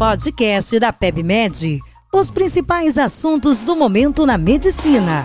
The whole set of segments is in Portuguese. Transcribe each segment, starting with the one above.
podcast da PebMed. Os principais assuntos do momento na medicina.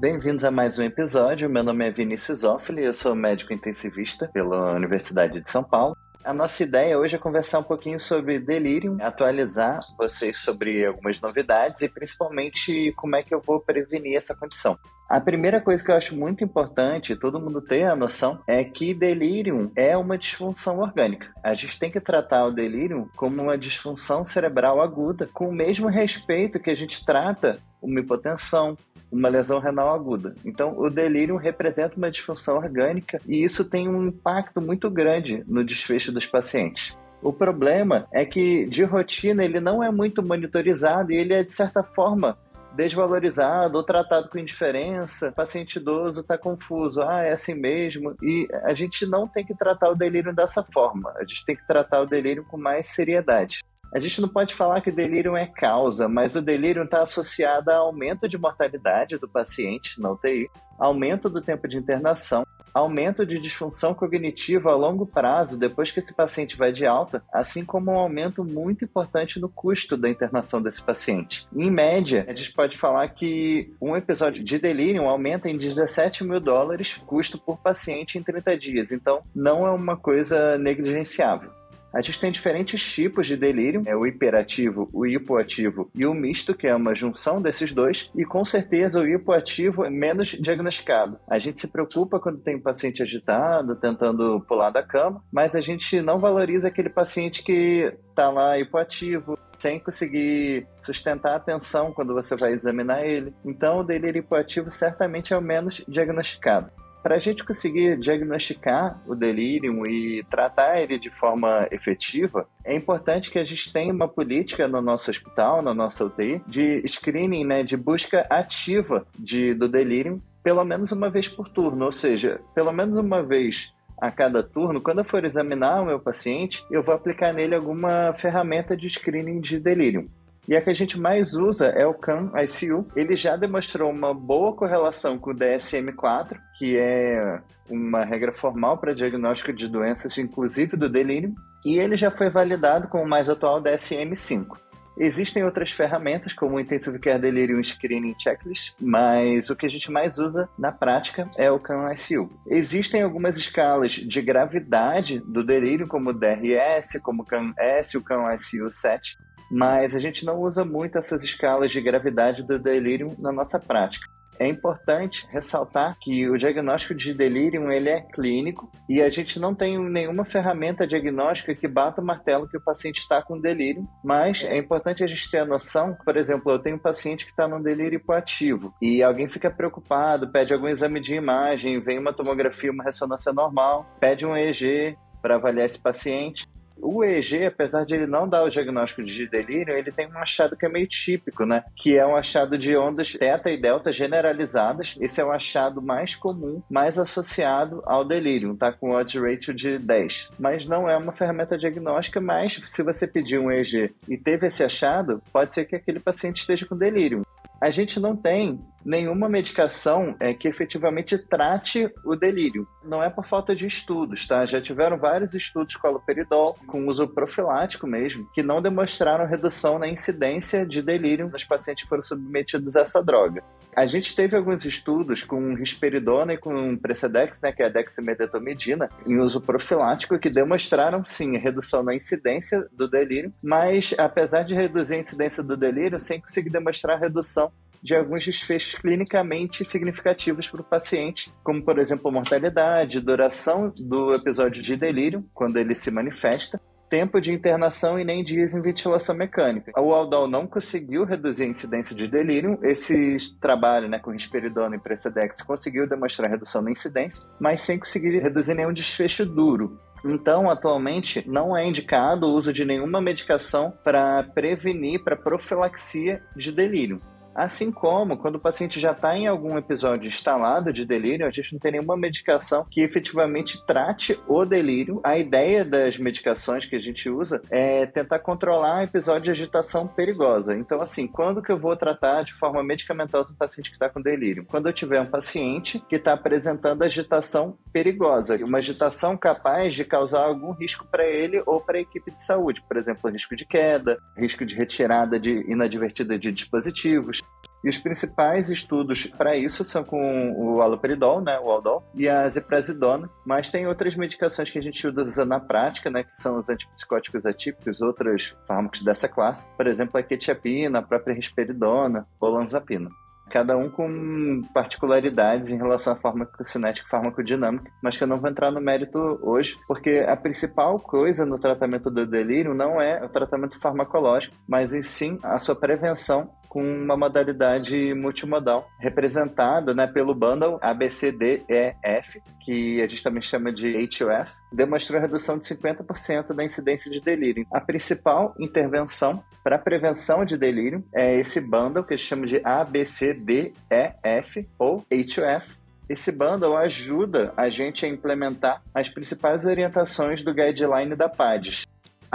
Bem-vindos a mais um episódio. Meu nome é Vinícius Offoli, eu sou médico intensivista pela Universidade de São Paulo. A nossa ideia hoje é conversar um pouquinho sobre delírio, atualizar vocês sobre algumas novidades e principalmente como é que eu vou prevenir essa condição. A primeira coisa que eu acho muito importante todo mundo ter a noção é que delírio é uma disfunção orgânica. A gente tem que tratar o delírio como uma disfunção cerebral aguda, com o mesmo respeito que a gente trata uma hipotensão, uma lesão renal aguda. Então, o delírio representa uma disfunção orgânica e isso tem um impacto muito grande no desfecho dos pacientes. O problema é que, de rotina, ele não é muito monitorizado e ele é, de certa forma, desvalorizado ou tratado com indiferença. O paciente idoso está confuso, ah, é assim mesmo. E a gente não tem que tratar o delírio dessa forma, a gente tem que tratar o delírio com mais seriedade. A gente não pode falar que delírio é causa, mas o delírio está associado a aumento de mortalidade do paciente na UTI, aumento do tempo de internação, aumento de disfunção cognitiva a longo prazo depois que esse paciente vai de alta, assim como um aumento muito importante no custo da internação desse paciente. Em média, a gente pode falar que um episódio de delírio aumenta em 17 mil dólares custo por paciente em 30 dias, então não é uma coisa negligenciável. A gente tem diferentes tipos de delírio, é o hiperativo, o hipoativo e o misto, que é uma junção desses dois, e com certeza o hipoativo é menos diagnosticado. A gente se preocupa quando tem um paciente agitado, tentando pular da cama, mas a gente não valoriza aquele paciente que está lá hipoativo, sem conseguir sustentar a atenção quando você vai examinar ele. Então, o delírio hipoativo certamente é o menos diagnosticado. Para a gente conseguir diagnosticar o delírio e tratar ele de forma efetiva, é importante que a gente tenha uma política no nosso hospital, na nossa UTI, de screening, né, de busca ativa de, do delírio, pelo menos uma vez por turno, ou seja, pelo menos uma vez a cada turno, quando eu for examinar o meu paciente, eu vou aplicar nele alguma ferramenta de screening de delírio. E a que a gente mais usa é o CAN ICU. Ele já demonstrou uma boa correlação com o DSM-4, que é uma regra formal para diagnóstico de doenças, inclusive do delírio, e ele já foi validado com o mais atual DSM-5. Existem outras ferramentas, como o Intensive Care Delirium Screening Checklist, mas o que a gente mais usa na prática é o CAN-ICU. Existem algumas escalas de gravidade do delírio, como o DRS, como o CAN-S, o CAN-ICU 7, mas a gente não usa muito essas escalas de gravidade do delírio na nossa prática. É importante ressaltar que o diagnóstico de delírio ele é clínico e a gente não tem nenhuma ferramenta diagnóstica que bata o martelo que o paciente está com delírio, mas é importante a gente ter a noção, por exemplo, eu tenho um paciente que está num delírio hipoativo e alguém fica preocupado, pede algum exame de imagem, vem uma tomografia, uma ressonância normal, pede um EEG para avaliar esse paciente. O EEG, apesar de ele não dar o diagnóstico de delírio, ele tem um achado que é meio típico, né? Que é um achado de ondas teta e delta generalizadas. Esse é o achado mais comum, mais associado ao delírio, tá? Com odds ratio de 10. Mas não é uma ferramenta diagnóstica, mas se você pedir um EEG e teve esse achado, pode ser que aquele paciente esteja com delírio a gente não tem nenhuma medicação é, que efetivamente trate o delírio. Não é por falta de estudos, tá? Já tiveram vários estudos com aloperidol, com uso profilático mesmo, que não demonstraram redução na incidência de delírio nos pacientes que foram submetidos a essa droga. A gente teve alguns estudos com risperidona e com Precedex, né, que é a dexamedetomidina, em uso profilático, que demonstraram, sim, redução na incidência do delírio, mas apesar de reduzir a incidência do delírio, sem conseguir demonstrar redução de alguns desfechos clinicamente significativos para o paciente, como, por exemplo, mortalidade, duração do episódio de delírio, quando ele se manifesta, tempo de internação e nem dias em ventilação mecânica. O Aldol não conseguiu reduzir a incidência de delírio. Esse trabalho né, com risperidona e Precedex conseguiu demonstrar redução na incidência, mas sem conseguir reduzir nenhum desfecho duro. Então, atualmente, não é indicado o uso de nenhuma medicação para prevenir, para profilaxia de delírio. Assim como quando o paciente já está em algum episódio instalado de delírio, a gente não tem nenhuma medicação que efetivamente trate o delírio. A ideia das medicações que a gente usa é tentar controlar episódio de agitação perigosa. Então, assim, quando que eu vou tratar de forma medicamentosa um paciente que está com delírio? Quando eu tiver um paciente que está apresentando agitação perigosa, uma agitação capaz de causar algum risco para ele ou para a equipe de saúde, por exemplo, risco de queda, risco de retirada de inadvertida de dispositivos. E os principais estudos para isso são com o aloperidol, né, o Aldol, e a ziprasidona, mas tem outras medicações que a gente usa na prática, né, que são os antipsicóticos atípicos, outros fármacos dessa classe, por exemplo, a quetiapina, a própria risperidona, olanzapina cada um com particularidades em relação à farmacocinética e farmacodinâmica, mas que eu não vou entrar no mérito hoje, porque a principal coisa no tratamento do delírio não é o tratamento farmacológico, mas em sim a sua prevenção com uma modalidade multimodal, representada né, pelo bundle ABCDEF, que a gente também chama de HUF, demonstrou redução de 50% da incidência de delírio. A principal intervenção para prevenção de delírio é esse bundle que a gente chama de ABCDEF ou HUF, esse bundle ajuda a gente a implementar as principais orientações do guideline da PADS,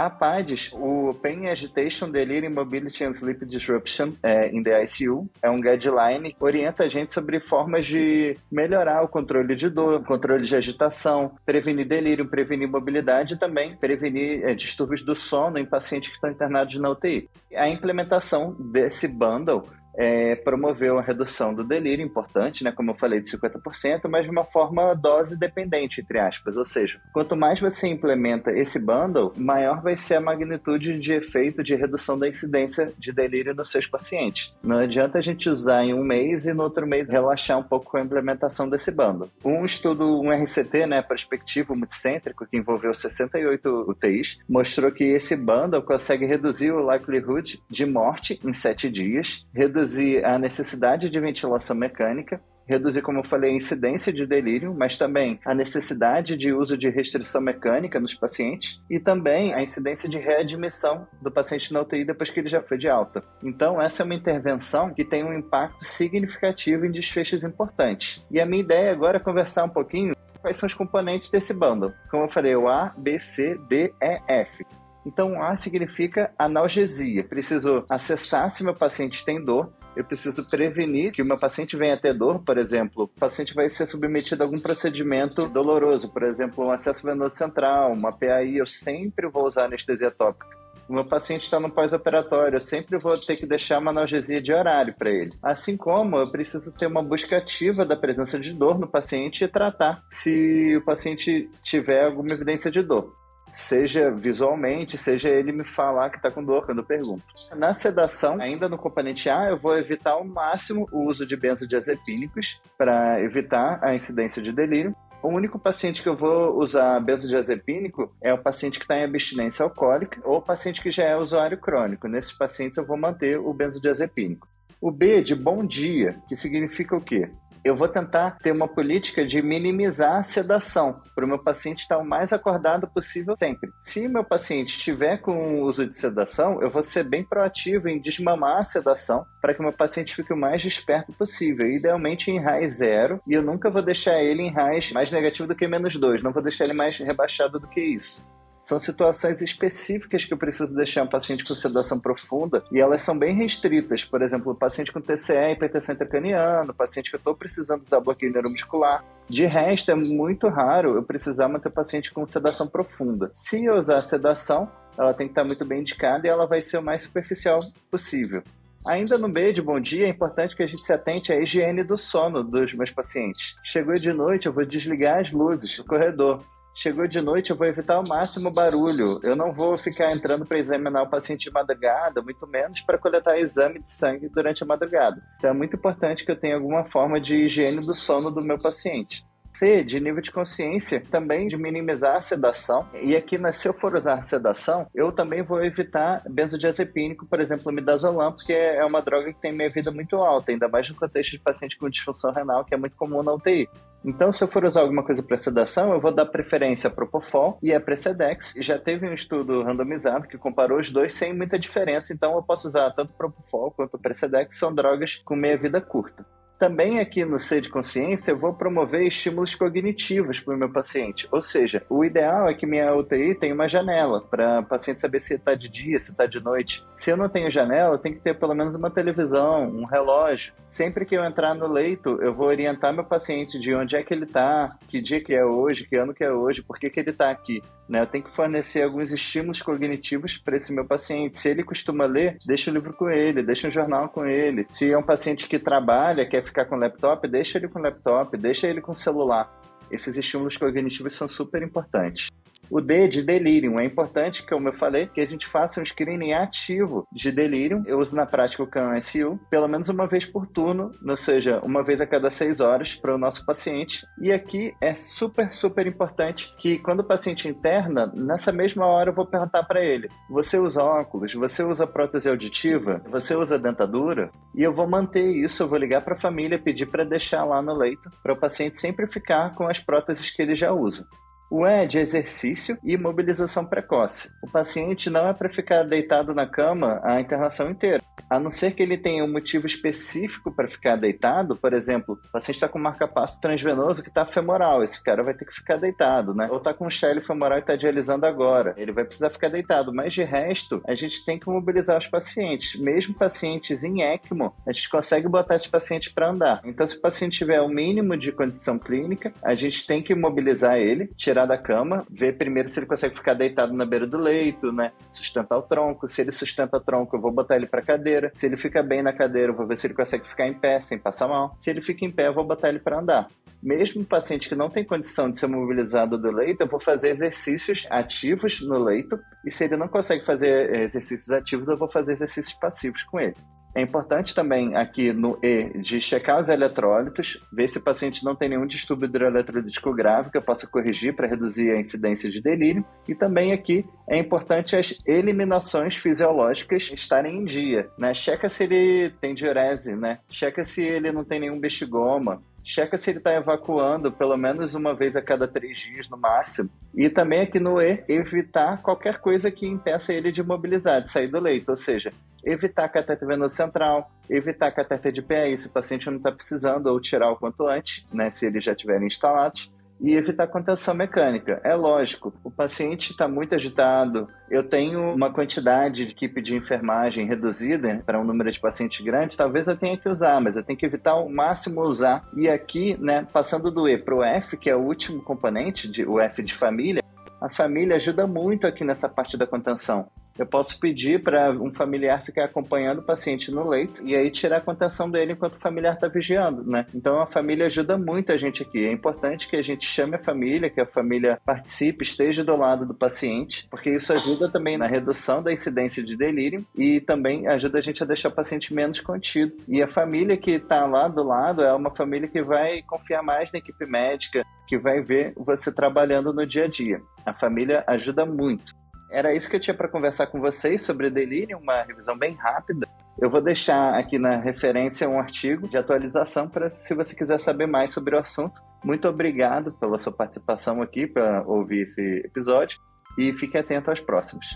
a PADS, o Pain Agitation, Delirium, Mobility and Sleep Disruption é, in the ICU, é um guideline orienta a gente sobre formas de melhorar o controle de dor, controle de agitação, prevenir delírio, prevenir mobilidade e também prevenir é, distúrbios do sono em pacientes que estão internados na UTI. A implementação desse bundle é, promoveu a redução do delírio, importante, né, como eu falei, de 50%, mas de uma forma dose dependente, entre aspas. Ou seja, quanto mais você implementa esse bundle, maior vai ser a magnitude de efeito de redução da incidência de delírio nos seus pacientes. Não adianta a gente usar em um mês e no outro mês relaxar um pouco com a implementação desse bundle. Um estudo, um RCT, né, prospectivo multicêntrico, que envolveu 68 UTIs, mostrou que esse bundle consegue reduzir o likelihood de morte em 7 dias, reduzir reduzir a necessidade de ventilação mecânica, reduzir, como eu falei, a incidência de delírio, mas também a necessidade de uso de restrição mecânica nos pacientes e também a incidência de readmissão do paciente na UTI depois que ele já foi de alta. Então, essa é uma intervenção que tem um impacto significativo em desfechos importantes. E a minha ideia agora é conversar um pouquinho quais são os componentes desse bundle. Como eu falei, o A, B, C, D, E, F. Então, A significa analgesia. Preciso acessar se meu paciente tem dor. Eu preciso prevenir que o meu paciente venha ter dor, por exemplo. O paciente vai ser submetido a algum procedimento doloroso, por exemplo, um acesso venoso central, uma PAI. Eu sempre vou usar anestesia tópica. O meu paciente está no pós-operatório, eu sempre vou ter que deixar uma analgesia de horário para ele. Assim como eu preciso ter uma busca ativa da presença de dor no paciente e tratar se o paciente tiver alguma evidência de dor seja visualmente, seja ele me falar que está com dor quando eu pergunto. Na sedação, ainda no componente A, eu vou evitar ao máximo o uso de benzodiazepínicos para evitar a incidência de delírio. O único paciente que eu vou usar benzodiazepínico é o paciente que está em abstinência alcoólica ou o paciente que já é usuário crônico. Nesses pacientes eu vou manter o benzodiazepínico. O B de bom dia, que significa o quê? Eu vou tentar ter uma política de minimizar a sedação, para o meu paciente estar o mais acordado possível sempre. Se meu paciente estiver com uso de sedação, eu vou ser bem proativo em desmamar a sedação para que o meu paciente fique o mais desperto possível, idealmente em RAIS zero, e eu nunca vou deixar ele em RAIS mais negativo do que menos dois, não vou deixar ele mais rebaixado do que isso. São situações específicas que eu preciso deixar um paciente com sedação profunda e elas são bem restritas. Por exemplo, o paciente com TCE, hipertensão intracraniana, paciente que eu estou precisando usar bloqueio neuromuscular. De resto, é muito raro eu precisar manter paciente com sedação profunda. Se eu usar sedação, ela tem que estar muito bem indicada e ela vai ser o mais superficial possível. Ainda no meio de bom dia, é importante que a gente se atente à higiene do sono dos meus pacientes. Chegou de noite, eu vou desligar as luzes do corredor. Chegou de noite, eu vou evitar ao máximo barulho. Eu não vou ficar entrando para examinar o paciente de madrugada, muito menos para coletar exame de sangue durante a madrugada. Então é muito importante que eu tenha alguma forma de higiene do sono do meu paciente. De nível de consciência, também de minimizar a sedação. E aqui, né, se eu for usar sedação, eu também vou evitar benzodiazepínico, por exemplo, midazolam, porque é uma droga que tem minha vida muito alta, ainda mais no contexto de paciente com disfunção renal, que é muito comum na UTI. Então, se eu for usar alguma coisa para sedação, eu vou dar preferência para Propofol e a Precedex. Já teve um estudo randomizado que comparou os dois sem muita diferença, então eu posso usar tanto Propofol quanto Precedex, são drogas com meia-vida curta. Também aqui no C de Consciência, eu vou promover estímulos cognitivos para o meu paciente. Ou seja, o ideal é que minha UTI tenha uma janela para o paciente saber se está de dia, se está de noite. Se eu não tenho janela, tenho que ter pelo menos uma televisão, um relógio. Sempre que eu entrar no leito, eu vou orientar meu paciente de onde é que ele está, que dia que é hoje, que ano que é hoje, por que, que ele está aqui. Né? Eu tenho que fornecer alguns estímulos cognitivos para esse meu paciente. Se ele costuma ler, deixa o livro com ele, deixa um jornal com ele. Se é um paciente que trabalha, quer ficar com laptop, deixa ele com laptop, deixa ele com celular. Esses estímulos cognitivos são super importantes. O D de delírio. É importante, como eu falei, que a gente faça um screening ativo de delírio. Eu uso na prática o CAN-SU, pelo menos uma vez por turno, ou seja, uma vez a cada seis horas para o nosso paciente. E aqui é super, super importante que quando o paciente interna, nessa mesma hora eu vou perguntar para ele: você usa óculos? Você usa prótese auditiva? Você usa dentadura? E eu vou manter isso, eu vou ligar para a família, pedir para deixar lá no leito, para o paciente sempre ficar com as próteses que ele já usa. O E é de exercício e mobilização precoce. O paciente não é para ficar deitado na cama a internação inteira. A não ser que ele tenha um motivo específico para ficar deitado, por exemplo, o paciente está com marca-passo transvenoso que está femoral, esse cara vai ter que ficar deitado, né? Ou está com Shelley femoral e está dialisando agora, ele vai precisar ficar deitado. Mas de resto, a gente tem que mobilizar os pacientes. Mesmo pacientes em ECMO, a gente consegue botar esse paciente para andar. Então, se o paciente tiver o mínimo de condição clínica, a gente tem que mobilizar ele, tirar tirar da cama, ver primeiro se ele consegue ficar deitado na beira do leito, né? Sustentar o tronco. Se ele sustenta o tronco, eu vou botar ele para cadeira. Se ele fica bem na cadeira, eu vou ver se ele consegue ficar em pé sem passar mal. Se ele fica em pé, eu vou botar ele para andar. Mesmo paciente que não tem condição de ser mobilizado do leito, eu vou fazer exercícios ativos no leito. E se ele não consegue fazer exercícios ativos, eu vou fazer exercícios passivos com ele. É importante também aqui no E de checar os eletrólitos, ver se o paciente não tem nenhum distúrbio hidroeletrolítico grave que eu possa corrigir para reduzir a incidência de delírio. E também aqui é importante as eliminações fisiológicas estarem em dia, né? Checa se ele tem diurese, né? Checa se ele não tem nenhum bexigoma, checa se ele está evacuando pelo menos uma vez a cada três dias no máximo. E também aqui no E, evitar qualquer coisa que impeça ele de mobilizar, de sair do leito, ou seja, evitar catéter venoso central, evitar catéter de PAI se o paciente não está precisando, ou tirar o quanto antes, né, se eles já tiverem instalados e evitar contenção mecânica. É lógico, o paciente está muito agitado, eu tenho uma quantidade de equipe de enfermagem reduzida para um número de pacientes grande, talvez eu tenha que usar, mas eu tenho que evitar ao máximo usar. E aqui, né, passando do E para o F, que é o último componente, de, o F de família, a família ajuda muito aqui nessa parte da contenção. Eu posso pedir para um familiar ficar acompanhando o paciente no leito e aí tirar a contenção dele enquanto o familiar está vigiando, né? Então a família ajuda muito a gente aqui. É importante que a gente chame a família, que a família participe, esteja do lado do paciente, porque isso ajuda também na redução da incidência de delírio e também ajuda a gente a deixar o paciente menos contido. E a família que está lá do lado é uma família que vai confiar mais na equipe médica, que vai ver você trabalhando no dia a dia. A família ajuda muito. Era isso que eu tinha para conversar com vocês sobre delírio, uma revisão bem rápida. Eu vou deixar aqui na referência um artigo de atualização para se você quiser saber mais sobre o assunto. Muito obrigado pela sua participação aqui, para ouvir esse episódio e fique atento aos próximos.